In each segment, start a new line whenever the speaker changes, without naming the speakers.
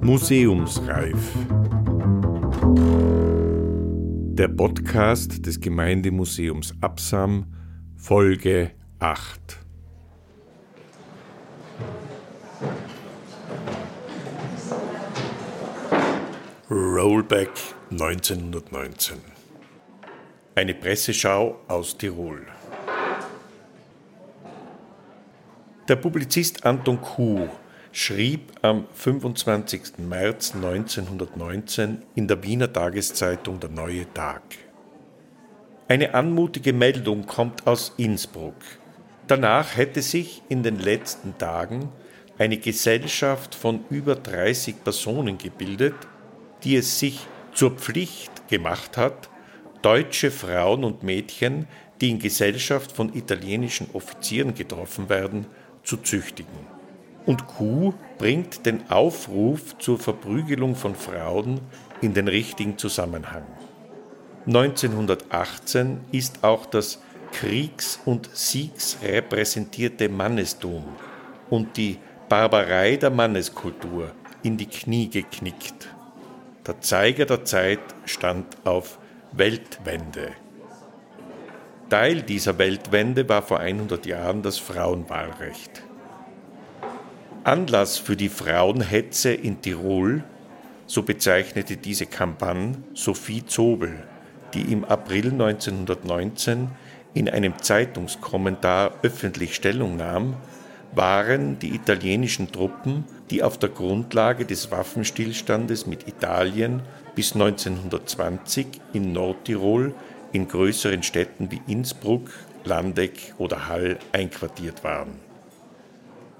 Museumsreif. Der Podcast des Gemeindemuseums Absam, Folge 8. Rollback 1919. Eine Presseschau aus Tirol. Der Publizist Anton Kuh schrieb am 25. März 1919 in der Wiener Tageszeitung Der Neue Tag. Eine anmutige Meldung kommt aus Innsbruck. Danach hätte sich in den letzten Tagen eine Gesellschaft von über 30 Personen gebildet, die es sich zur Pflicht gemacht hat, deutsche Frauen und Mädchen, die in Gesellschaft von italienischen Offizieren getroffen werden, zu züchtigen. Und Q bringt den Aufruf zur Verprügelung von Frauen in den richtigen Zusammenhang. 1918 ist auch das kriegs- und siegsrepräsentierte Mannestum und die Barbarei der Manneskultur in die Knie geknickt. Der Zeiger der Zeit stand auf Weltwende. Teil dieser Weltwende war vor 100 Jahren das Frauenwahlrecht. Anlass für die Frauenhetze in Tirol, so bezeichnete diese Kampagne Sophie Zobel, die im April 1919 in einem Zeitungskommentar öffentlich Stellung nahm, waren die italienischen Truppen, die auf der Grundlage des Waffenstillstandes mit Italien bis 1920 in Nordtirol in größeren Städten wie Innsbruck, Landeck oder Hall einquartiert waren.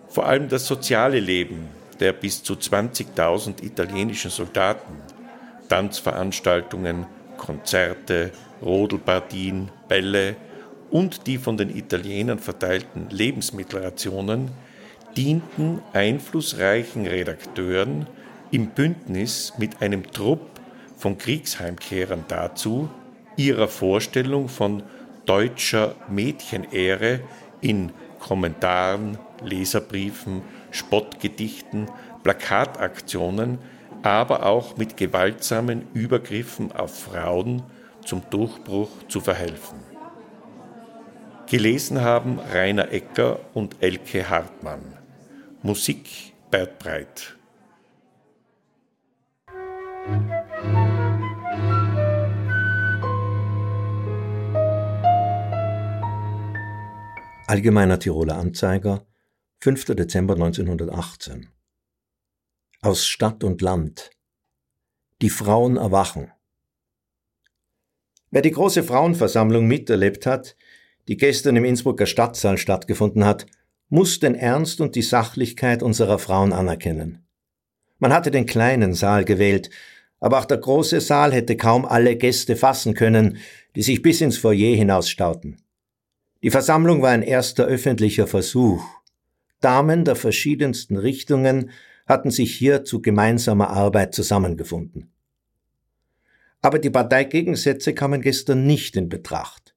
Vor allem das soziale Leben der bis zu 20.000 italienischen Soldaten, Tanzveranstaltungen, Konzerte, Rodelpartien, Bälle, und die von den Italienern verteilten Lebensmittelrationen dienten einflussreichen Redakteuren im Bündnis mit einem Trupp von Kriegsheimkehrern dazu, ihrer Vorstellung von deutscher Mädchenehre in Kommentaren, Leserbriefen, Spottgedichten, Plakataktionen, aber auch mit gewaltsamen Übergriffen auf Frauen zum Durchbruch zu verhelfen. Gelesen haben Rainer Ecker und Elke Hartmann. Musik Bert Breit.
Allgemeiner Tiroler Anzeiger, 5. Dezember 1918. Aus Stadt und Land. Die Frauen erwachen. Wer die große Frauenversammlung miterlebt hat, die gestern im Innsbrucker Stadtsaal stattgefunden hat, muss den Ernst und die Sachlichkeit unserer Frauen anerkennen. Man hatte den kleinen Saal gewählt, aber auch der große Saal hätte kaum alle Gäste fassen können, die sich bis ins Foyer hinausstauten. Die Versammlung war ein erster öffentlicher Versuch. Damen der verschiedensten Richtungen hatten sich hier zu gemeinsamer Arbeit zusammengefunden. Aber die Parteigegensätze kamen gestern nicht in Betracht.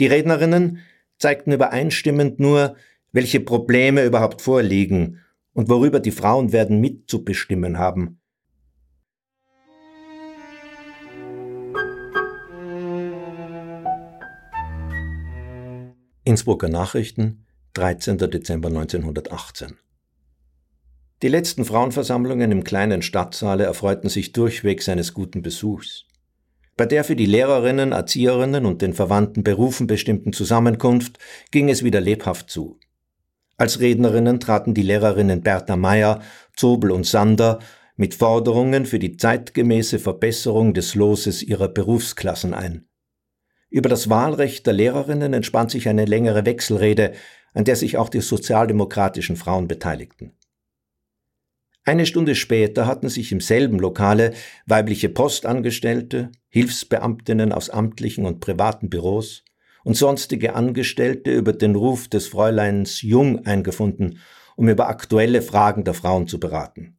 Die Rednerinnen zeigten übereinstimmend nur, welche Probleme überhaupt vorliegen und worüber die Frauen werden mitzubestimmen haben. Innsbrucker Nachrichten, 13. Dezember 1918 Die letzten Frauenversammlungen im kleinen Stadtsaale erfreuten sich durchweg seines guten Besuchs. Bei der für die Lehrerinnen, Erzieherinnen und den verwandten Berufen bestimmten Zusammenkunft ging es wieder lebhaft zu. Als Rednerinnen traten die Lehrerinnen Bertha Meyer, Zobel und Sander mit Forderungen für die zeitgemäße Verbesserung des Loses ihrer Berufsklassen ein. Über das Wahlrecht der Lehrerinnen entspann sich eine längere Wechselrede, an der sich auch die sozialdemokratischen Frauen beteiligten. Eine Stunde später hatten sich im selben Lokale weibliche Postangestellte, Hilfsbeamtinnen aus amtlichen und privaten Büros und sonstige Angestellte über den Ruf des Fräuleins Jung eingefunden, um über aktuelle Fragen der Frauen zu beraten.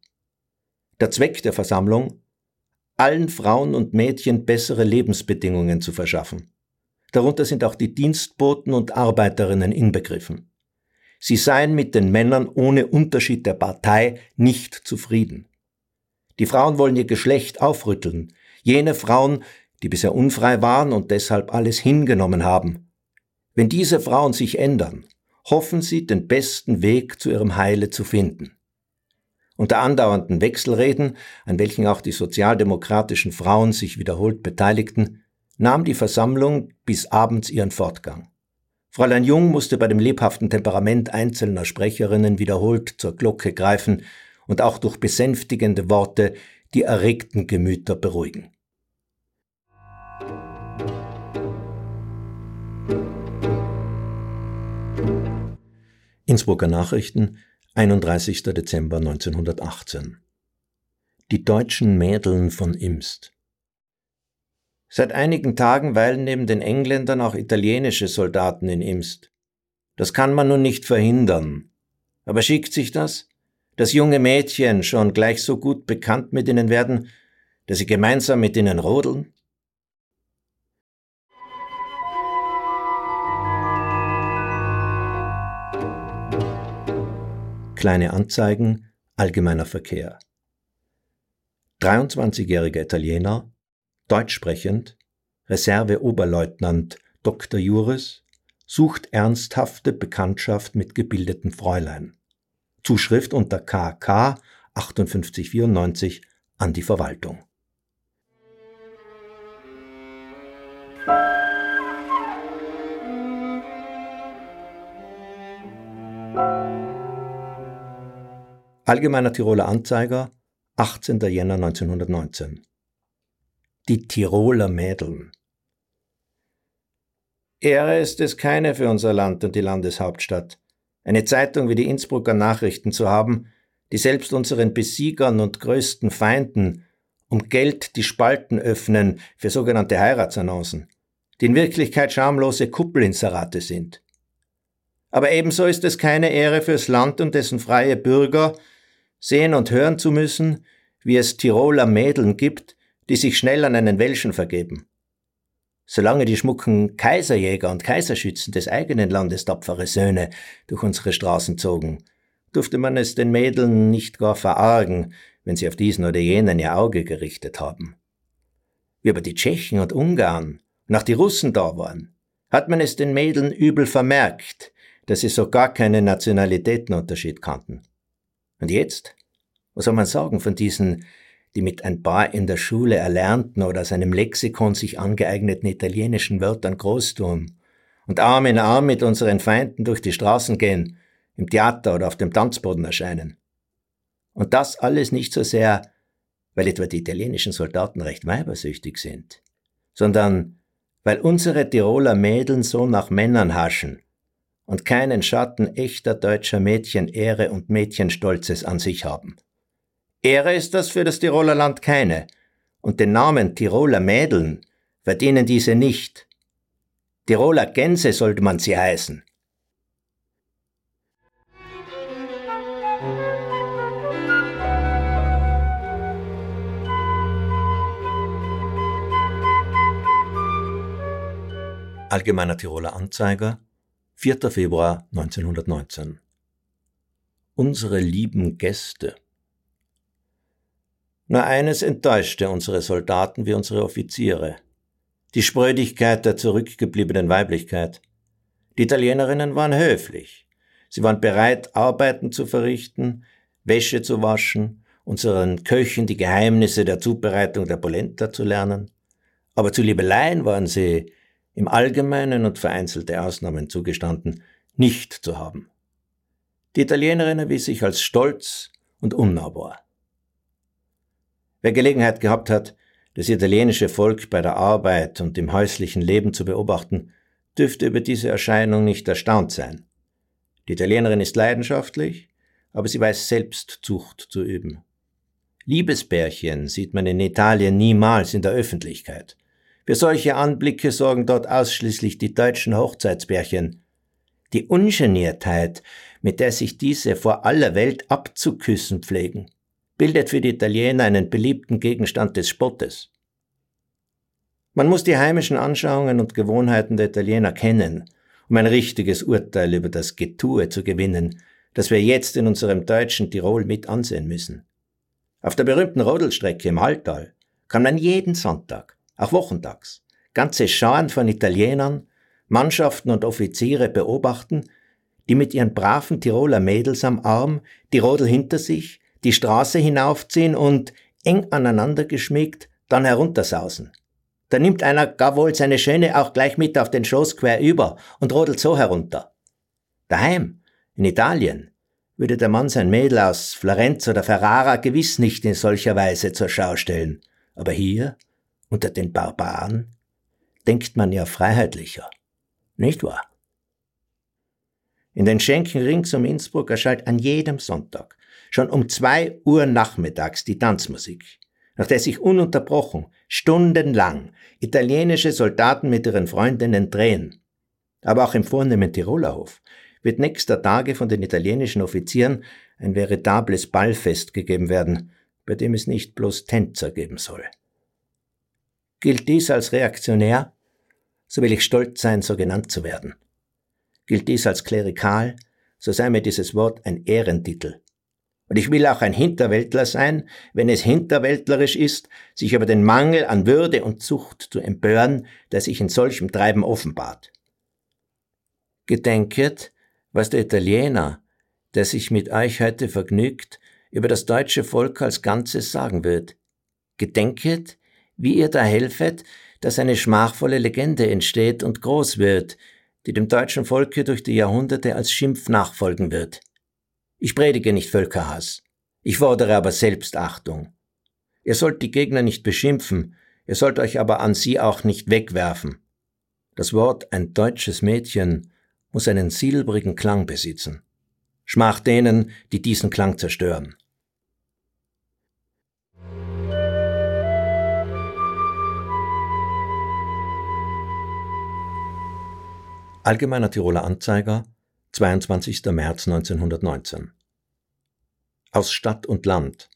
Der Zweck der Versammlung? Allen Frauen und Mädchen bessere Lebensbedingungen zu verschaffen. Darunter sind auch die Dienstboten und Arbeiterinnen inbegriffen. sie seien mit den Männern ohne Unterschied der Partei nicht zufrieden. Die Frauen wollen ihr Geschlecht aufrütteln, jene Frauen, die bisher unfrei waren und deshalb alles hingenommen haben. Wenn diese Frauen sich ändern, hoffen sie, den besten Weg zu ihrem Heile zu finden. Unter andauernden Wechselreden, an welchen auch die sozialdemokratischen Frauen sich wiederholt beteiligten, nahm die Versammlung bis abends ihren Fortgang. Fräulein Jung musste bei dem lebhaften Temperament einzelner Sprecherinnen wiederholt zur Glocke greifen und auch durch besänftigende Worte die erregten Gemüter beruhigen. Innsbrucker Nachrichten, 31. Dezember 1918. Die deutschen Mädeln von Imst. Seit einigen Tagen weilen neben den Engländern auch italienische Soldaten in Imst. Das kann man nun nicht verhindern. Aber schickt sich das? Dass junge Mädchen schon gleich so gut bekannt mit ihnen werden, dass sie gemeinsam mit ihnen rodeln? Kleine Anzeigen, allgemeiner Verkehr. 23-jähriger Italiener, deutsch sprechend, Reserveoberleutnant Dr. Juris, sucht ernsthafte Bekanntschaft mit gebildeten Fräulein. Zuschrift unter KK 5894 an die Verwaltung. Allgemeiner Tiroler Anzeiger, 18. Jänner 1919. Die Tiroler Mädeln. Ehre ist es keine für unser Land und die Landeshauptstadt, eine Zeitung wie die Innsbrucker Nachrichten zu haben, die selbst unseren Besiegern und größten Feinden um Geld die Spalten öffnen für sogenannte Heiratsannoncen, die in Wirklichkeit schamlose Kuppelinserate sind. Aber ebenso ist es keine Ehre fürs Land und dessen freie Bürger, sehen und hören zu müssen, wie es Tiroler Mädeln gibt, die sich schnell an einen Welschen vergeben. Solange die schmucken Kaiserjäger und Kaiserschützen des eigenen Landes tapfere Söhne durch unsere Straßen zogen, durfte man es den Mädeln nicht gar verargen, wenn sie auf diesen oder jenen ihr Auge gerichtet haben. Wie aber die Tschechen und Ungarn nach die Russen da waren, hat man es den Mädeln übel vermerkt, dass sie so gar keinen Nationalitätenunterschied kannten. Und jetzt? Was soll man sagen von diesen, die mit ein paar in der Schule erlernten oder aus einem Lexikon sich angeeigneten italienischen Wörtern groß tun und Arm in Arm mit unseren Feinden durch die Straßen gehen, im Theater oder auf dem Tanzboden erscheinen? Und das alles nicht so sehr, weil etwa die italienischen Soldaten recht weibersüchtig sind, sondern weil unsere Tiroler Mädeln so nach Männern haschen und keinen Schatten echter deutscher Mädchen Ehre und Mädchenstolzes an sich haben. Ehre ist das für das Tiroler Land keine, und den Namen Tiroler Mädeln verdienen diese nicht. Tiroler Gänse sollte man sie heißen. Allgemeiner Tiroler Anzeiger 4. Februar 1919 Unsere lieben Gäste. Nur eines enttäuschte unsere Soldaten wie unsere Offiziere. Die Sprödigkeit der zurückgebliebenen Weiblichkeit. Die Italienerinnen waren höflich. Sie waren bereit, Arbeiten zu verrichten, Wäsche zu waschen, unseren Köchen die Geheimnisse der Zubereitung der Polenta zu lernen. Aber zu Liebeleien waren sie im Allgemeinen und vereinzelte Ausnahmen zugestanden, nicht zu haben. Die Italienerin erwies sich als stolz und unnahbar. Wer Gelegenheit gehabt hat, das italienische Volk bei der Arbeit und im häuslichen Leben zu beobachten, dürfte über diese Erscheinung nicht erstaunt sein. Die Italienerin ist leidenschaftlich, aber sie weiß selbst Zucht zu üben. Liebesbärchen sieht man in Italien niemals in der Öffentlichkeit. Für solche Anblicke sorgen dort ausschließlich die deutschen Hochzeitsbärchen. Die Ungeniertheit, mit der sich diese vor aller Welt abzuküssen pflegen, bildet für die Italiener einen beliebten Gegenstand des Spottes. Man muss die heimischen Anschauungen und Gewohnheiten der Italiener kennen, um ein richtiges Urteil über das Getue zu gewinnen, das wir jetzt in unserem deutschen Tirol mit ansehen müssen. Auf der berühmten Rodelstrecke im Halltal kann man jeden Sonntag, auch wochentags, ganze Scharen von Italienern, Mannschaften und Offiziere beobachten, die mit ihren braven Tiroler Mädels am Arm die Rodel hinter sich, die Straße hinaufziehen und, eng aneinander geschmiegt, dann heruntersausen. Da nimmt einer gar wohl seine Schöne auch gleich mit auf den Schoß quer über und rodelt so herunter. Daheim, in Italien, würde der Mann sein Mädel aus Florenz oder Ferrara gewiss nicht in solcher Weise zur Schau stellen. Aber hier, unter den Barbaren, denkt man ja freiheitlicher. Nicht wahr? In den Schenken rings um Innsbruck erschallt an jedem Sonntag, schon um zwei Uhr nachmittags, die Tanzmusik, nach der sich ununterbrochen, stundenlang italienische Soldaten mit ihren Freundinnen drehen. Aber auch im vornehmen Tirolerhof wird nächster Tage von den italienischen Offizieren ein veritables Ballfest gegeben werden, bei dem es nicht bloß Tänzer geben soll. Gilt dies als reaktionär, so will ich stolz sein, so genannt zu werden. Gilt dies als klerikal, so sei mir dieses Wort ein Ehrentitel. Und ich will auch ein Hinterwäldler sein, wenn es hinterwäldlerisch ist, sich über den Mangel an Würde und Zucht zu empören, der sich in solchem Treiben offenbart. Gedenket, was der Italiener, der sich mit euch heute vergnügt, über das deutsche Volk als Ganzes sagen wird. Gedenket, wie ihr da helfet, dass eine schmachvolle Legende entsteht und groß wird, die dem deutschen Volke durch die Jahrhunderte als Schimpf nachfolgen wird. Ich predige nicht Völkerhass, ich fordere aber Selbstachtung. Ihr sollt die Gegner nicht beschimpfen, ihr sollt euch aber an sie auch nicht wegwerfen. Das Wort ein deutsches Mädchen muss einen silbrigen Klang besitzen. Schmach denen, die diesen Klang zerstören. Allgemeiner Tiroler Anzeiger, 22. März 1919. Aus Stadt und Land.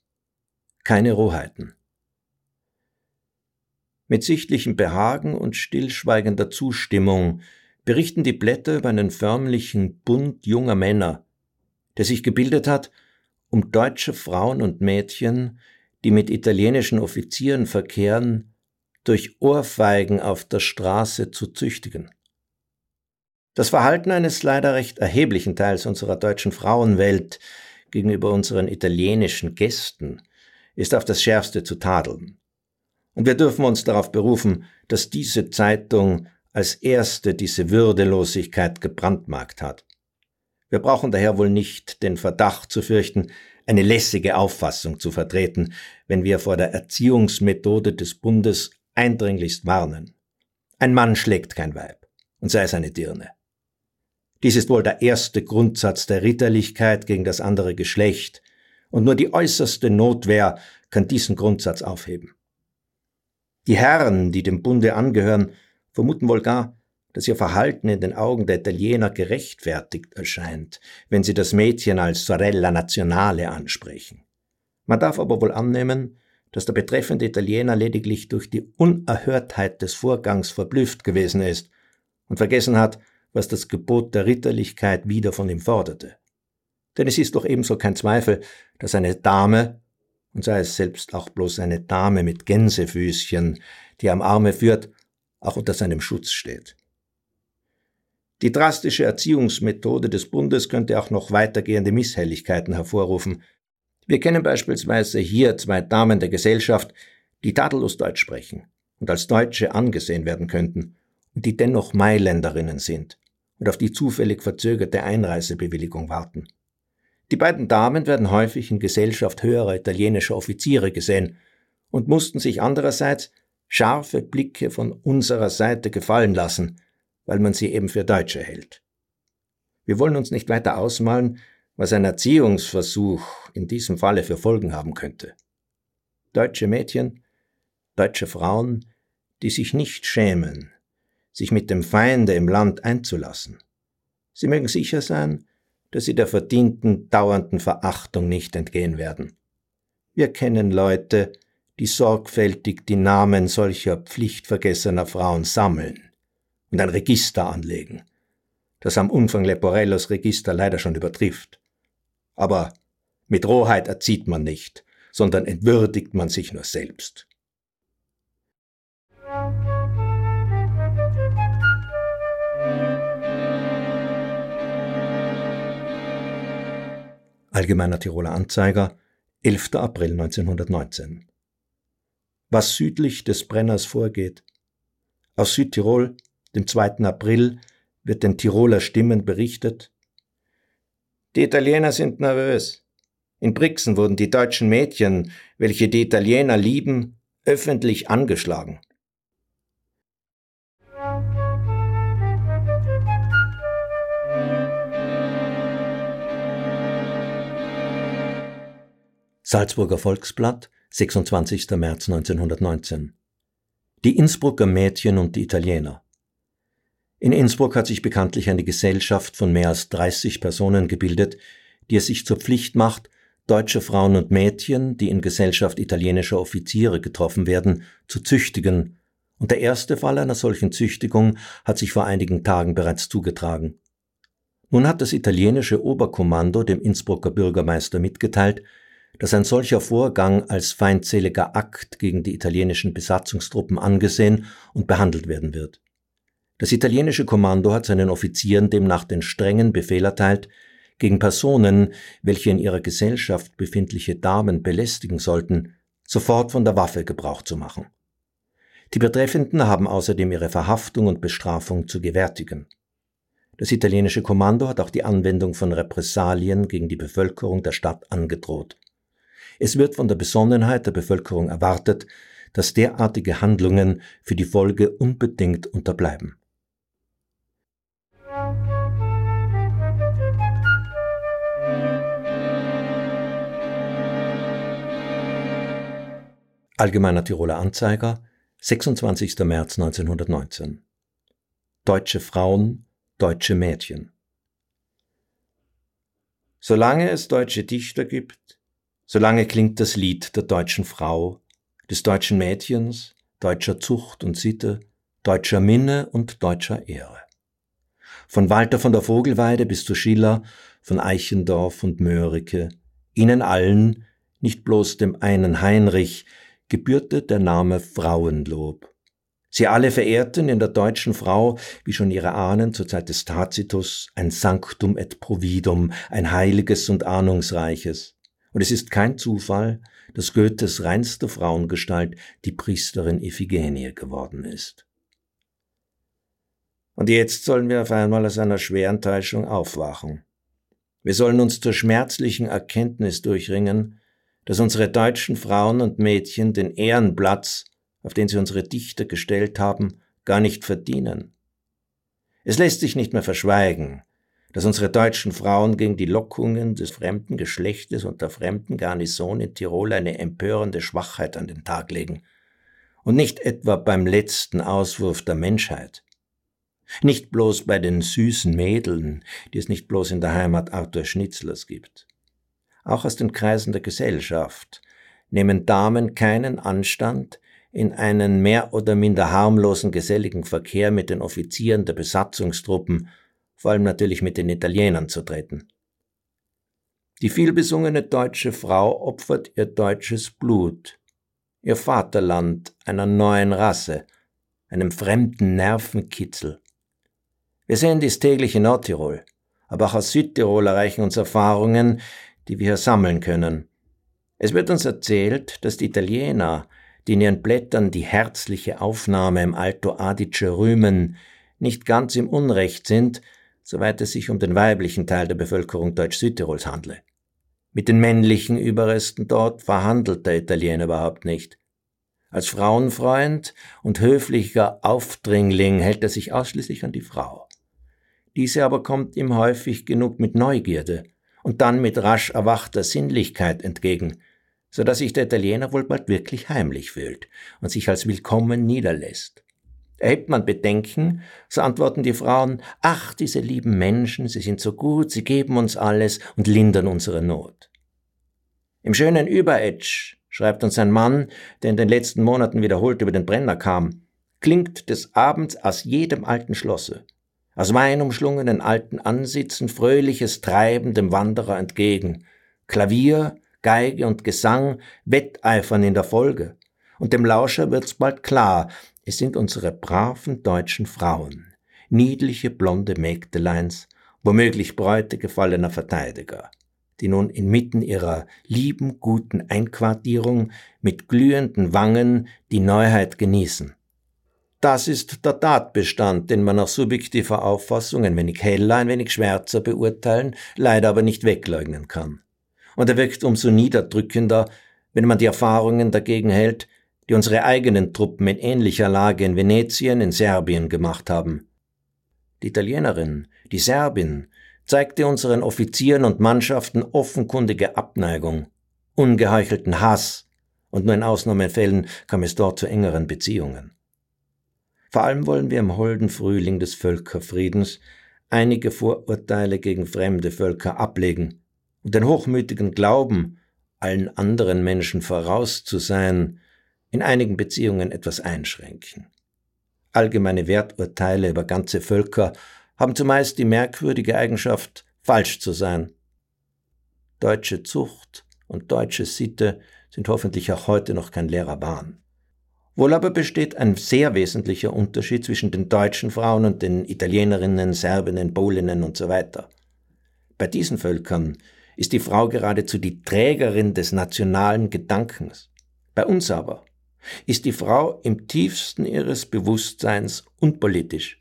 Keine Rohheiten. Mit sichtlichem Behagen und stillschweigender Zustimmung berichten die Blätter über einen förmlichen Bund junger Männer, der sich gebildet hat, um deutsche Frauen und Mädchen, die mit italienischen Offizieren verkehren, durch Ohrfeigen auf der Straße zu züchtigen. Das Verhalten eines leider recht erheblichen Teils unserer deutschen Frauenwelt gegenüber unseren italienischen Gästen ist auf das schärfste zu tadeln. Und wir dürfen uns darauf berufen, dass diese Zeitung als erste diese Würdelosigkeit gebrandmarkt hat. Wir brauchen daher wohl nicht den Verdacht zu fürchten, eine lässige Auffassung zu vertreten, wenn wir vor der Erziehungsmethode des Bundes eindringlichst warnen. Ein Mann schlägt kein Weib, und sei es eine Dirne. Dies ist wohl der erste Grundsatz der Ritterlichkeit gegen das andere Geschlecht, und nur die äußerste Notwehr kann diesen Grundsatz aufheben. Die Herren, die dem Bunde angehören, vermuten wohl gar, dass ihr Verhalten in den Augen der Italiener gerechtfertigt erscheint, wenn sie das Mädchen als Sorella Nazionale ansprechen. Man darf aber wohl annehmen, dass der betreffende Italiener lediglich durch die Unerhörtheit des Vorgangs verblüfft gewesen ist und vergessen hat, was das Gebot der Ritterlichkeit wieder von ihm forderte. Denn es ist doch ebenso kein Zweifel, dass eine Dame, und sei es selbst auch bloß eine Dame mit Gänsefüßchen, die am Arme führt, auch unter seinem Schutz steht. Die drastische Erziehungsmethode des Bundes könnte auch noch weitergehende Misshelligkeiten hervorrufen. Wir kennen beispielsweise hier zwei Damen der Gesellschaft, die tadellos Deutsch sprechen und als Deutsche angesehen werden könnten und die dennoch Mailänderinnen sind und auf die zufällig verzögerte Einreisebewilligung warten. Die beiden Damen werden häufig in Gesellschaft höherer italienischer Offiziere gesehen und mussten sich andererseits scharfe Blicke von unserer Seite gefallen lassen, weil man sie eben für Deutsche hält. Wir wollen uns nicht weiter ausmalen, was ein Erziehungsversuch in diesem Falle für Folgen haben könnte. Deutsche Mädchen, deutsche Frauen, die sich nicht schämen, sich mit dem Feinde im Land einzulassen. Sie mögen sicher sein, dass sie der verdienten dauernden Verachtung nicht entgehen werden. Wir kennen Leute, die sorgfältig die Namen solcher pflichtvergessener Frauen sammeln und ein Register anlegen das am Umfang Leporellos Register leider schon übertrifft. Aber mit Rohheit erzieht man nicht, sondern entwürdigt man sich nur selbst. Allgemeiner Tiroler Anzeiger, 11. April 1919. Was südlich des Brenners vorgeht. Aus Südtirol, dem 2. April, wird den Tiroler Stimmen berichtet. Die Italiener sind nervös. In Brixen wurden die deutschen Mädchen, welche die Italiener lieben, öffentlich angeschlagen. Salzburger Volksblatt, 26. März 1919. Die Innsbrucker Mädchen und die Italiener. In Innsbruck hat sich bekanntlich eine Gesellschaft von mehr als 30 Personen gebildet, die es sich zur Pflicht macht, deutsche Frauen und Mädchen, die in Gesellschaft italienischer Offiziere getroffen werden, zu züchtigen, und der erste Fall einer solchen Züchtigung hat sich vor einigen Tagen bereits zugetragen. Nun hat das italienische Oberkommando dem Innsbrucker Bürgermeister mitgeteilt, dass ein solcher Vorgang als feindseliger Akt gegen die italienischen Besatzungstruppen angesehen und behandelt werden wird. Das italienische Kommando hat seinen Offizieren demnach den strengen Befehl erteilt, gegen Personen, welche in ihrer Gesellschaft befindliche Damen belästigen sollten, sofort von der Waffe Gebrauch zu machen. Die Betreffenden haben außerdem ihre Verhaftung und Bestrafung zu gewärtigen. Das italienische Kommando hat auch die Anwendung von Repressalien gegen die Bevölkerung der Stadt angedroht. Es wird von der Besonnenheit der Bevölkerung erwartet, dass derartige Handlungen für die Folge unbedingt unterbleiben. Allgemeiner Tiroler Anzeiger, 26. März 1919. Deutsche Frauen, deutsche Mädchen. Solange es deutsche Dichter gibt, Solange klingt das Lied der deutschen Frau, des deutschen Mädchens, deutscher Zucht und Sitte, deutscher Minne und deutscher Ehre. Von Walter von der Vogelweide bis zu Schiller, von Eichendorff und Mörike, ihnen allen, nicht bloß dem einen Heinrich, gebührte der Name Frauenlob. Sie alle verehrten in der deutschen Frau, wie schon ihre Ahnen zur Zeit des Tacitus, ein Sanctum et Providum, ein heiliges und ahnungsreiches. Und es ist kein Zufall, dass Goethes reinste Frauengestalt die Priesterin Iphigenie geworden ist. Und jetzt sollen wir auf einmal aus einer schweren Täuschung aufwachen. Wir sollen uns zur schmerzlichen Erkenntnis durchringen, dass unsere deutschen Frauen und Mädchen den Ehrenplatz, auf den sie unsere Dichter gestellt haben, gar nicht verdienen. Es lässt sich nicht mehr verschweigen, dass unsere deutschen Frauen gegen die Lockungen des fremden Geschlechtes und der fremden Garnison in Tirol eine empörende Schwachheit an den Tag legen. Und nicht etwa beim letzten Auswurf der Menschheit. Nicht bloß bei den süßen Mädeln, die es nicht bloß in der Heimat Arthur Schnitzlers gibt. Auch aus den Kreisen der Gesellschaft nehmen Damen keinen Anstand, in einen mehr oder minder harmlosen geselligen Verkehr mit den Offizieren der Besatzungstruppen vor allem natürlich mit den Italienern zu treten. Die vielbesungene deutsche Frau opfert ihr deutsches Blut, ihr Vaterland einer neuen Rasse, einem fremden Nervenkitzel. Wir sehen dies täglich in Nordtirol, aber auch aus Südtirol erreichen uns Erfahrungen, die wir hier sammeln können. Es wird uns erzählt, dass die Italiener, die in ihren Blättern die herzliche Aufnahme im Alto Adige rühmen, nicht ganz im Unrecht sind, soweit es sich um den weiblichen Teil der Bevölkerung Deutsch-Südtirols handle. Mit den männlichen Überresten dort verhandelt der Italiener überhaupt nicht. Als Frauenfreund und höflicher Aufdringling hält er sich ausschließlich an die Frau. Diese aber kommt ihm häufig genug mit Neugierde und dann mit rasch erwachter Sinnlichkeit entgegen, so dass sich der Italiener wohl bald wirklich heimlich fühlt und sich als willkommen niederlässt. Erhebt man Bedenken, so antworten die Frauen, ach, diese lieben Menschen, sie sind so gut, sie geben uns alles und lindern unsere Not. Im schönen Überetsch, schreibt uns ein Mann, der in den letzten Monaten wiederholt über den Brenner kam, klingt des Abends aus jedem alten Schlosse. aus weinumschlungenen alten Ansitzen fröhliches Treiben dem Wanderer entgegen, Klavier, Geige und Gesang wetteifern in der Folge, und dem Lauscher wird's bald klar, es sind unsere braven deutschen Frauen, niedliche blonde Mägdeleins, womöglich Bräute gefallener Verteidiger, die nun inmitten ihrer lieben, guten Einquartierung mit glühenden Wangen die Neuheit genießen. Das ist der Tatbestand, den man nach subjektiver Auffassung ein wenig heller, ein wenig schwärzer beurteilen, leider aber nicht wegleugnen kann. Und er wirkt umso niederdrückender, wenn man die Erfahrungen dagegen hält, die unsere eigenen Truppen in ähnlicher Lage in Venetien, in Serbien gemacht haben. Die Italienerin, die Serbin, zeigte unseren Offizieren und Mannschaften offenkundige Abneigung, ungeheuchelten Hass, und nur in Ausnahmefällen kam es dort zu engeren Beziehungen. Vor allem wollen wir im holden Frühling des Völkerfriedens einige Vorurteile gegen fremde Völker ablegen und den hochmütigen Glauben, allen anderen Menschen voraus zu sein, in einigen Beziehungen etwas einschränken. Allgemeine Werturteile über ganze Völker haben zumeist die merkwürdige Eigenschaft, falsch zu sein. Deutsche Zucht und deutsche Sitte sind hoffentlich auch heute noch kein leerer Bahn. Wohl aber besteht ein sehr wesentlicher Unterschied zwischen den deutschen Frauen und den Italienerinnen, Serbinnen, Polinnen und so weiter. Bei diesen Völkern ist die Frau geradezu die Trägerin des nationalen Gedankens. Bei uns aber ist die Frau im tiefsten ihres Bewusstseins unpolitisch.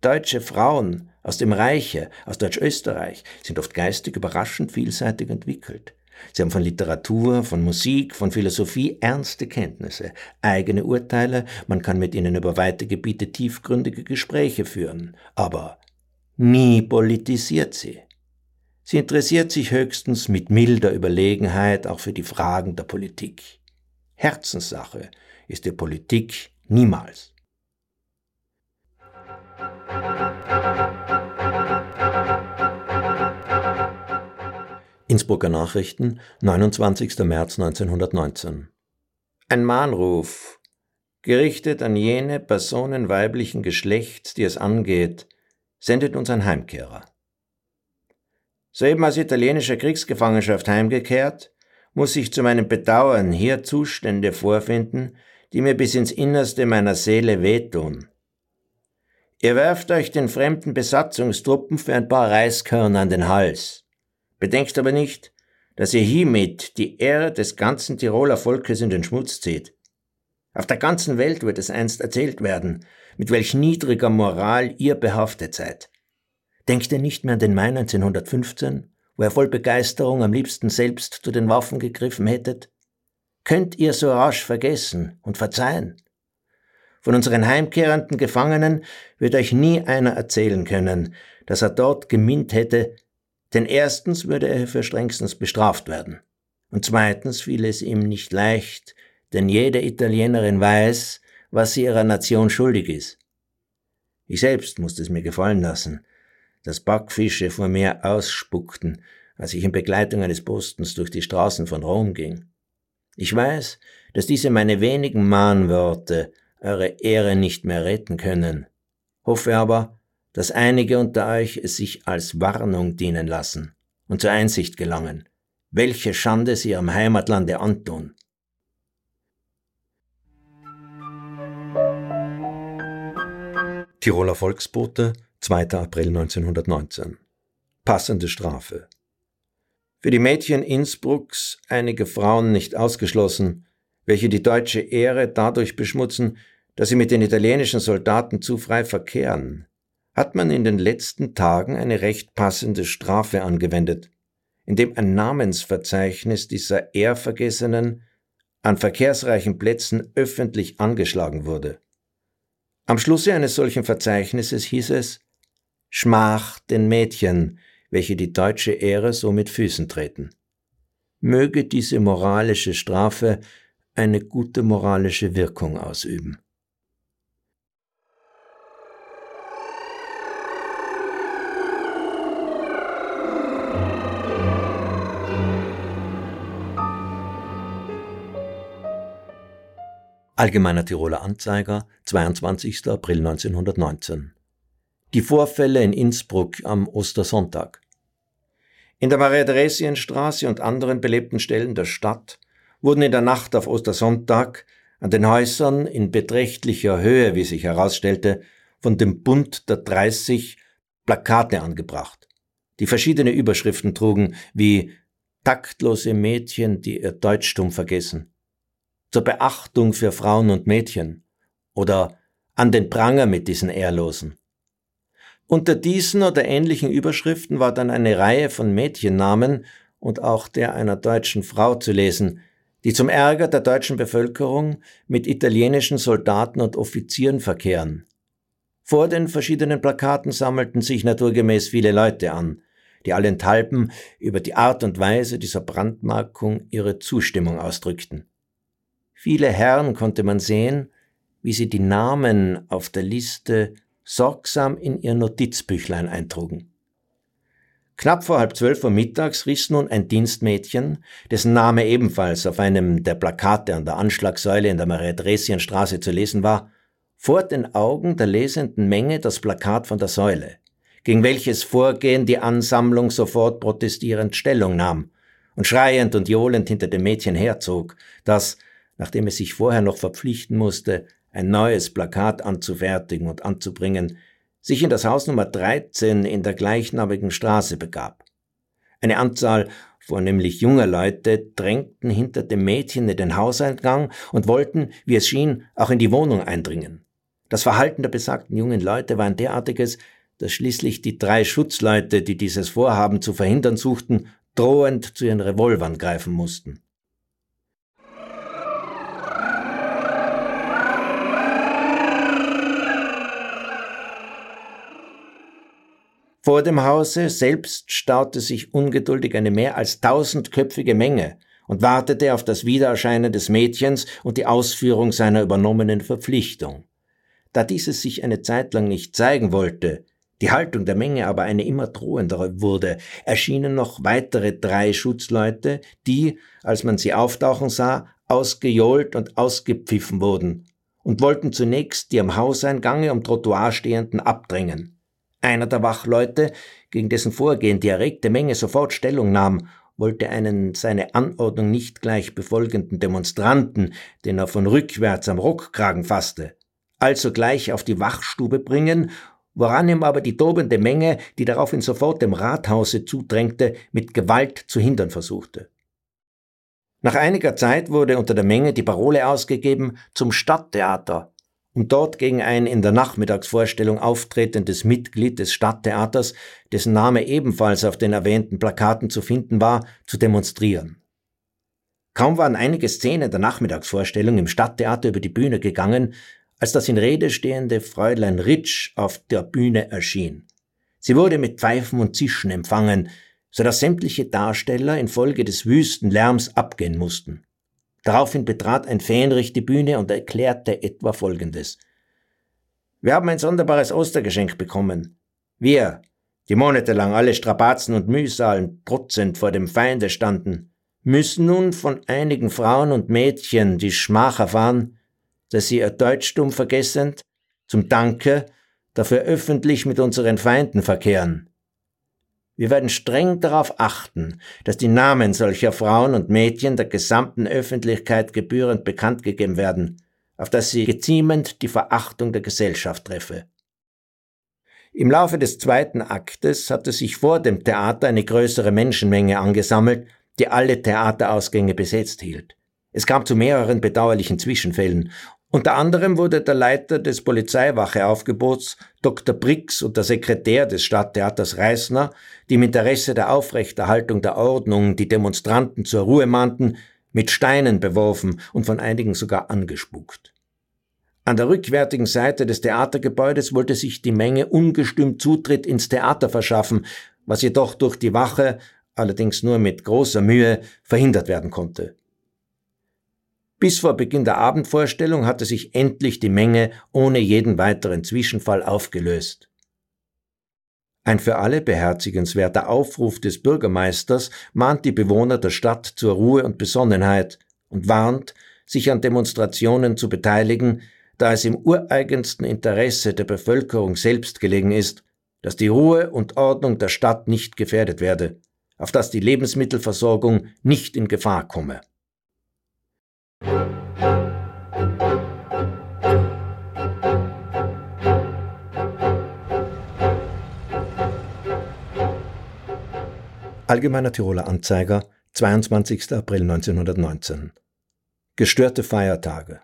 Deutsche Frauen aus dem Reiche, aus Deutsch-Österreich, sind oft geistig überraschend vielseitig entwickelt. Sie haben von Literatur, von Musik, von Philosophie ernste Kenntnisse, eigene Urteile, man kann mit ihnen über weite Gebiete tiefgründige Gespräche führen, aber nie politisiert sie. Sie interessiert sich höchstens mit milder Überlegenheit auch für die Fragen der Politik. Herzenssache ist die Politik niemals. Innsbrucker Nachrichten, 29. März 1919. Ein Mahnruf, gerichtet an jene Personen weiblichen Geschlechts, die es angeht, sendet uns ein Heimkehrer. Soeben aus italienischer Kriegsgefangenschaft heimgekehrt, muss ich zu meinem Bedauern hier Zustände vorfinden, die mir bis ins Innerste meiner Seele wehtun. Ihr werft euch den fremden Besatzungstruppen für ein paar Reiskörner an den Hals. Bedenkt aber nicht, dass ihr hiermit die Ehre des ganzen Tiroler Volkes in den Schmutz zieht. Auf der ganzen Welt wird es einst erzählt werden, mit welch niedriger Moral ihr behaftet seid. Denkt ihr nicht mehr an den Mai 1915, wo ihr voll Begeisterung am liebsten selbst zu den Waffen gegriffen hättet? Könnt ihr so rasch vergessen und verzeihen? Von unseren heimkehrenden Gefangenen wird euch nie einer erzählen können, dass er dort geminnt hätte, denn erstens würde er für strengstens bestraft werden. Und zweitens fiel es ihm nicht leicht, denn jede Italienerin weiß, was sie ihrer Nation schuldig ist. Ich selbst musste es mir gefallen lassen, dass Backfische vor mir ausspuckten, als ich in Begleitung eines Postens durch die Straßen von Rom ging. Ich weiß, dass diese meine wenigen Mahnworte eure Ehre nicht mehr retten können, hoffe aber, dass einige unter euch es sich als Warnung dienen lassen und zur Einsicht gelangen, welche Schande sie ihrem Heimatlande antun. Tiroler Volksbote, 2. April 1919. Passende Strafe. Für die Mädchen Innsbrucks einige Frauen nicht ausgeschlossen, welche die deutsche Ehre dadurch beschmutzen, dass sie mit den italienischen Soldaten zu frei verkehren, hat man in den letzten Tagen eine recht passende Strafe angewendet, indem ein Namensverzeichnis dieser Ehrvergessenen an verkehrsreichen Plätzen öffentlich angeschlagen wurde. Am Schlusse eines solchen Verzeichnisses hieß es Schmach den Mädchen, welche die deutsche Ehre so mit Füßen treten. Möge diese moralische Strafe eine gute moralische Wirkung ausüben. Allgemeiner Tiroler Anzeiger, 22. April 1919. Die Vorfälle in Innsbruck am Ostersonntag. In der Maria-Theresien-Straße und anderen belebten Stellen der Stadt wurden in der Nacht auf Ostersonntag an den Häusern in beträchtlicher Höhe, wie sich herausstellte, von dem Bund der 30 Plakate angebracht, die verschiedene Überschriften trugen, wie taktlose Mädchen, die ihr Deutschtum vergessen, zur Beachtung für Frauen und Mädchen oder an den Pranger mit diesen Ehrlosen. Unter diesen oder ähnlichen Überschriften war dann eine Reihe von Mädchennamen und auch der einer deutschen Frau zu lesen, die zum Ärger der deutschen Bevölkerung mit italienischen Soldaten und Offizieren verkehren. Vor den verschiedenen Plakaten sammelten sich naturgemäß viele Leute an, die allenthalben über die Art und Weise dieser Brandmarkung ihre Zustimmung ausdrückten. Viele Herren konnte man sehen, wie sie die Namen auf der Liste sorgsam in ihr Notizbüchlein eintrugen. Knapp vor halb zwölf Uhr mittags riss nun ein Dienstmädchen, dessen Name ebenfalls auf einem der Plakate an der Anschlagsäule in der Maria-Dresien-Straße zu lesen war, vor den Augen der lesenden Menge das Plakat von der Säule, gegen welches Vorgehen die Ansammlung sofort protestierend Stellung nahm und schreiend und johlend hinter dem Mädchen herzog, das, nachdem es sich vorher noch verpflichten musste, ein neues Plakat anzufertigen und anzubringen, sich in das Haus Nummer 13 in der gleichnamigen Straße begab. Eine Anzahl vornehmlich junger Leute drängten hinter dem Mädchen in den Hauseingang und wollten, wie es schien, auch in die Wohnung eindringen. Das Verhalten der besagten jungen Leute war ein derartiges, dass schließlich die drei Schutzleute, die dieses Vorhaben zu verhindern suchten, drohend zu ihren Revolvern greifen mussten. Vor dem Hause selbst staute sich ungeduldig eine mehr als tausendköpfige Menge und wartete auf das Wiedererscheinen des Mädchens und die Ausführung seiner übernommenen Verpflichtung. Da dieses sich eine Zeit lang nicht zeigen wollte, die Haltung der Menge aber eine immer drohendere wurde, erschienen noch weitere drei Schutzleute, die, als man sie auftauchen sah, ausgejohlt und ausgepfiffen wurden und wollten zunächst die am Hauseingange am Trottoir stehenden abdrängen. Einer der Wachleute, gegen dessen Vorgehen die erregte Menge sofort Stellung nahm, wollte einen seine Anordnung nicht gleich befolgenden Demonstranten, den er von rückwärts am Rockkragen fasste, also gleich auf die Wachstube bringen, woran ihm aber die tobende Menge, die daraufhin sofort dem Rathause zudrängte, mit Gewalt zu hindern versuchte. Nach einiger Zeit wurde unter der Menge die Parole ausgegeben zum Stadttheater, um dort gegen ein in der Nachmittagsvorstellung auftretendes Mitglied des Stadttheaters, dessen Name ebenfalls auf den erwähnten Plakaten zu finden war, zu demonstrieren. Kaum waren einige Szenen der Nachmittagsvorstellung im Stadttheater über die Bühne gegangen, als das in Rede stehende Fräulein Ritsch auf der Bühne erschien. Sie wurde mit Pfeifen und Zischen empfangen, so dass sämtliche Darsteller infolge des wüsten Lärms abgehen mussten. Daraufhin betrat ein Fähnrich die Bühne und erklärte etwa Folgendes. Wir haben ein sonderbares Ostergeschenk bekommen. Wir, die monatelang alle Strapazen und Mühsalen trotzend vor dem Feinde standen, müssen nun von einigen Frauen und Mädchen die Schmach erfahren, dass sie ihr Deutschtum vergessend, zum Danke, dafür öffentlich mit unseren Feinden verkehren. Wir werden streng darauf achten, dass die Namen solcher Frauen und Mädchen der gesamten Öffentlichkeit gebührend bekannt gegeben werden, auf dass sie geziemend die Verachtung der Gesellschaft treffe. Im Laufe des zweiten Aktes hatte sich vor dem Theater eine größere Menschenmenge angesammelt, die alle Theaterausgänge besetzt hielt. Es kam zu mehreren bedauerlichen Zwischenfällen unter anderem wurde der Leiter des Polizeiwacheaufgebots Dr. Brix und der Sekretär des Stadttheaters Reisner, die im Interesse der Aufrechterhaltung der Ordnung die Demonstranten zur Ruhe mahnten, mit Steinen beworfen und von einigen sogar angespuckt. An der rückwärtigen Seite des Theatergebäudes wollte sich die Menge ungestüm Zutritt ins Theater verschaffen, was jedoch durch die Wache, allerdings nur mit großer Mühe, verhindert werden konnte. Bis vor Beginn der Abendvorstellung hatte sich endlich die Menge ohne jeden weiteren Zwischenfall aufgelöst. Ein für alle beherzigenswerter Aufruf des Bürgermeisters mahnt die Bewohner der Stadt zur Ruhe und Besonnenheit und warnt, sich an Demonstrationen zu beteiligen, da es im ureigensten Interesse der Bevölkerung selbst gelegen ist, dass die Ruhe und Ordnung der Stadt nicht gefährdet werde, auf dass die Lebensmittelversorgung nicht in Gefahr komme. Allgemeiner Tiroler Anzeiger, 22. April 1919. Gestörte Feiertage.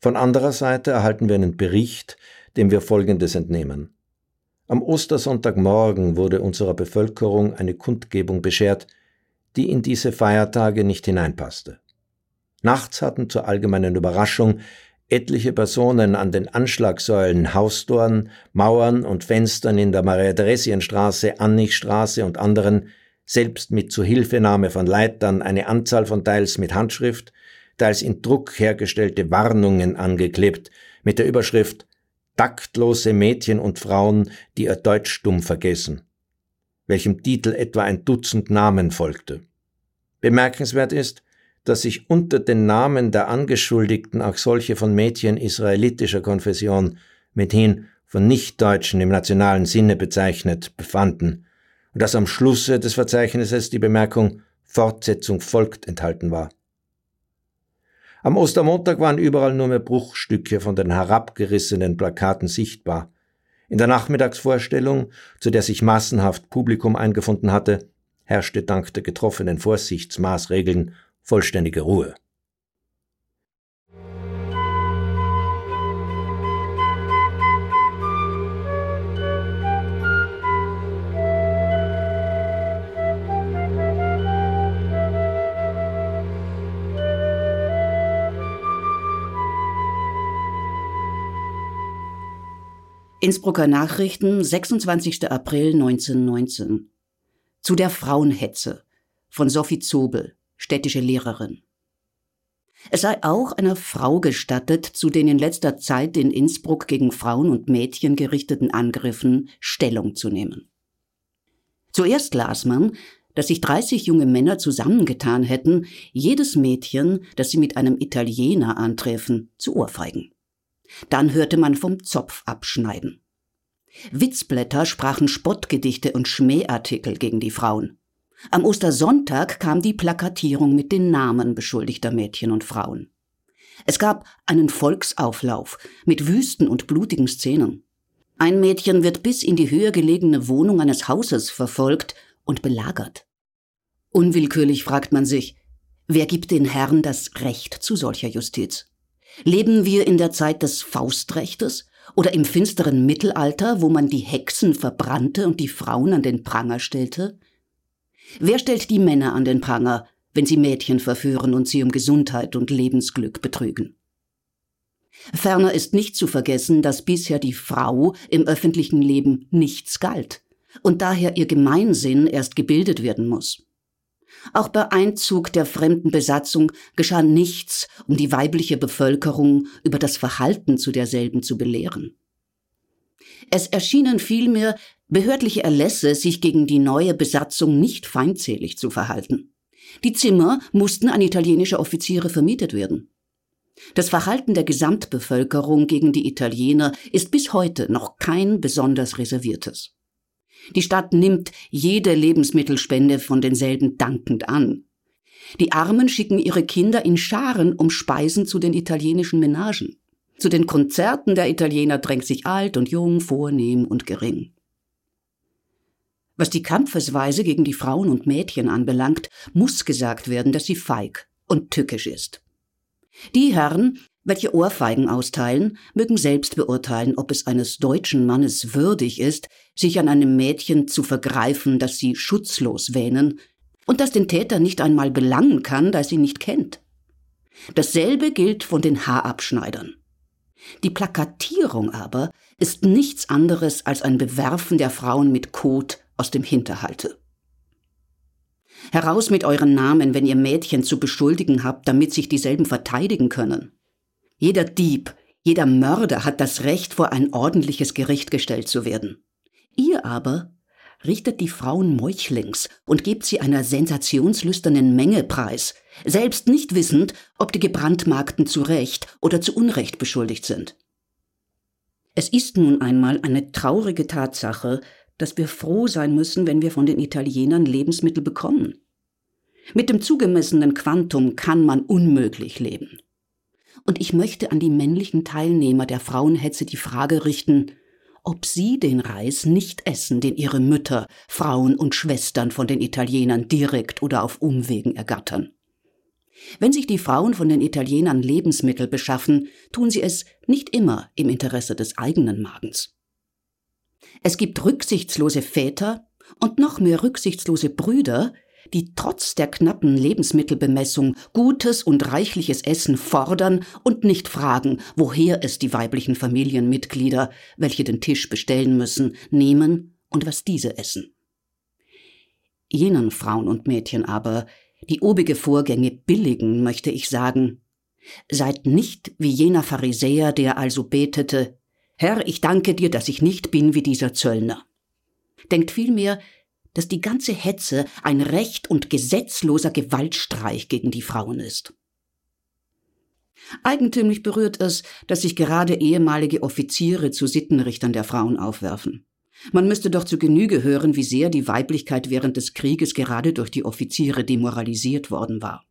Von anderer Seite erhalten wir einen Bericht, dem wir Folgendes entnehmen. Am Ostersonntagmorgen wurde unserer Bevölkerung eine Kundgebung beschert, die in diese Feiertage nicht hineinpasste. Nachts hatten zur allgemeinen Überraschung etliche Personen an den Anschlagsäulen, Haustoren, Mauern und Fenstern in der Maria-Theresien-Straße, Annichstraße und anderen selbst mit Zuhilfenahme von Leitern eine Anzahl von teils mit Handschrift, teils in Druck hergestellte Warnungen angeklebt mit der Überschrift Taktlose Mädchen und Frauen, die ihr Deutsch dumm vergessen, welchem Titel etwa ein Dutzend Namen folgte. Bemerkenswert ist, dass sich unter den Namen der Angeschuldigten auch solche von Mädchen israelitischer Konfession, mithin von Nichtdeutschen im nationalen Sinne bezeichnet, befanden, und dass am Schlusse des Verzeichnisses die Bemerkung Fortsetzung folgt enthalten war. Am Ostermontag waren überall nur mehr Bruchstücke von den herabgerissenen Plakaten sichtbar. In der Nachmittagsvorstellung, zu der sich massenhaft Publikum eingefunden hatte, herrschte dank der getroffenen Vorsichtsmaßregeln vollständige Ruhe.
Innsbrucker Nachrichten, 26. April 1919. Zu der Frauenhetze von Sophie Zobel städtische Lehrerin. Es sei auch einer Frau gestattet, zu den in letzter Zeit in Innsbruck gegen Frauen und Mädchen gerichteten Angriffen Stellung zu nehmen. Zuerst las man, dass sich 30 junge Männer zusammengetan hätten, jedes Mädchen, das sie mit einem Italiener antreffen, zu ohrfeigen. Dann hörte man vom Zopf abschneiden. Witzblätter sprachen Spottgedichte und Schmähartikel gegen die Frauen. Am Ostersonntag kam die Plakatierung mit den Namen beschuldigter Mädchen und Frauen. Es gab einen Volksauflauf mit wüsten und blutigen Szenen. Ein Mädchen wird bis in die höher gelegene Wohnung eines Hauses verfolgt und belagert. Unwillkürlich fragt man sich, wer gibt den Herren das Recht zu solcher Justiz? Leben wir in der Zeit des Faustrechtes oder im finsteren Mittelalter, wo man die Hexen verbrannte und die Frauen an den Pranger stellte? Wer stellt die Männer an den Pranger, wenn sie Mädchen verführen und sie um Gesundheit und Lebensglück betrügen? Ferner ist nicht zu vergessen, dass bisher die Frau im öffentlichen Leben nichts galt und daher ihr Gemeinsinn erst gebildet werden muss. Auch bei Einzug der fremden Besatzung geschah nichts, um die weibliche Bevölkerung über das Verhalten zu derselben zu belehren. Es erschienen vielmehr behördliche Erlässe, sich gegen die neue Besatzung nicht feindselig zu verhalten. Die Zimmer mussten an italienische Offiziere vermietet werden. Das Verhalten der Gesamtbevölkerung gegen die Italiener ist bis heute noch kein besonders reserviertes. Die Stadt nimmt jede Lebensmittelspende von denselben dankend an. Die Armen schicken ihre Kinder in Scharen um Speisen zu den italienischen Menagen. Zu den Konzerten der Italiener drängt sich alt und jung, vornehm und gering. Was die Kampfesweise gegen die Frauen und Mädchen anbelangt, muss gesagt werden, dass sie feig und tückisch ist. Die Herren, welche Ohrfeigen austeilen, mögen selbst beurteilen, ob es eines deutschen Mannes würdig ist, sich an einem Mädchen zu vergreifen, das sie schutzlos wähnen und das den Täter nicht einmal belangen kann, da er sie nicht kennt. Dasselbe gilt von den Haarabschneidern. Die Plakatierung aber ist nichts anderes als ein Bewerfen der Frauen mit Kot aus dem Hinterhalte. Heraus mit euren Namen, wenn ihr Mädchen zu beschuldigen habt, damit sich dieselben verteidigen können. Jeder Dieb, jeder Mörder hat das Recht, vor ein ordentliches Gericht gestellt zu werden. Ihr aber richtet die Frauen meuchlings und gibt sie einer sensationslüsternen Menge preis, selbst nicht wissend, ob die Gebrandmarkten zu Recht oder zu Unrecht beschuldigt sind. Es ist nun einmal eine traurige Tatsache, dass wir froh sein müssen, wenn wir von den Italienern Lebensmittel bekommen. Mit dem zugemessenen Quantum kann man unmöglich leben. Und ich möchte an die männlichen Teilnehmer der Frauenhetze die Frage richten, ob sie den Reis nicht essen, den ihre Mütter, Frauen und Schwestern von den Italienern direkt oder auf Umwegen ergattern. Wenn sich die Frauen von den Italienern Lebensmittel beschaffen, tun sie es nicht immer im Interesse des eigenen Magens. Es gibt rücksichtslose Väter und noch mehr rücksichtslose Brüder, die trotz der knappen Lebensmittelbemessung gutes und reichliches Essen fordern und nicht fragen, woher es die weiblichen Familienmitglieder, welche den Tisch bestellen müssen, nehmen und was diese essen. Jenen Frauen und Mädchen aber, die obige Vorgänge billigen, möchte ich sagen, seid nicht wie jener Pharisäer, der also betete, Herr, ich danke dir, dass ich nicht bin wie dieser Zöllner. Denkt vielmehr, dass die ganze Hetze ein recht und gesetzloser Gewaltstreich gegen die Frauen ist. Eigentümlich berührt es, dass sich gerade ehemalige Offiziere zu Sittenrichtern der Frauen aufwerfen. Man müsste doch zu Genüge hören, wie sehr die Weiblichkeit während des Krieges gerade durch die Offiziere demoralisiert worden war.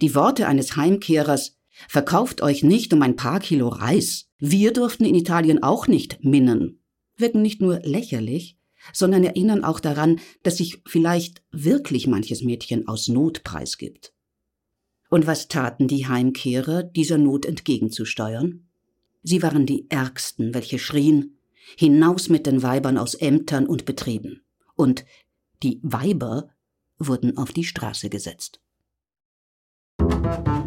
Die Worte eines Heimkehrers Verkauft euch nicht um ein paar Kilo Reis. Wir durften in Italien auch nicht minnen. Wirken nicht nur lächerlich, sondern erinnern auch daran, dass sich vielleicht wirklich manches Mädchen aus Not preisgibt. Und was taten die Heimkehrer, dieser Not entgegenzusteuern? Sie waren die Ärgsten, welche schrien, hinaus mit den Weibern aus Ämtern und Betrieben. Und die Weiber wurden auf die Straße gesetzt. Musik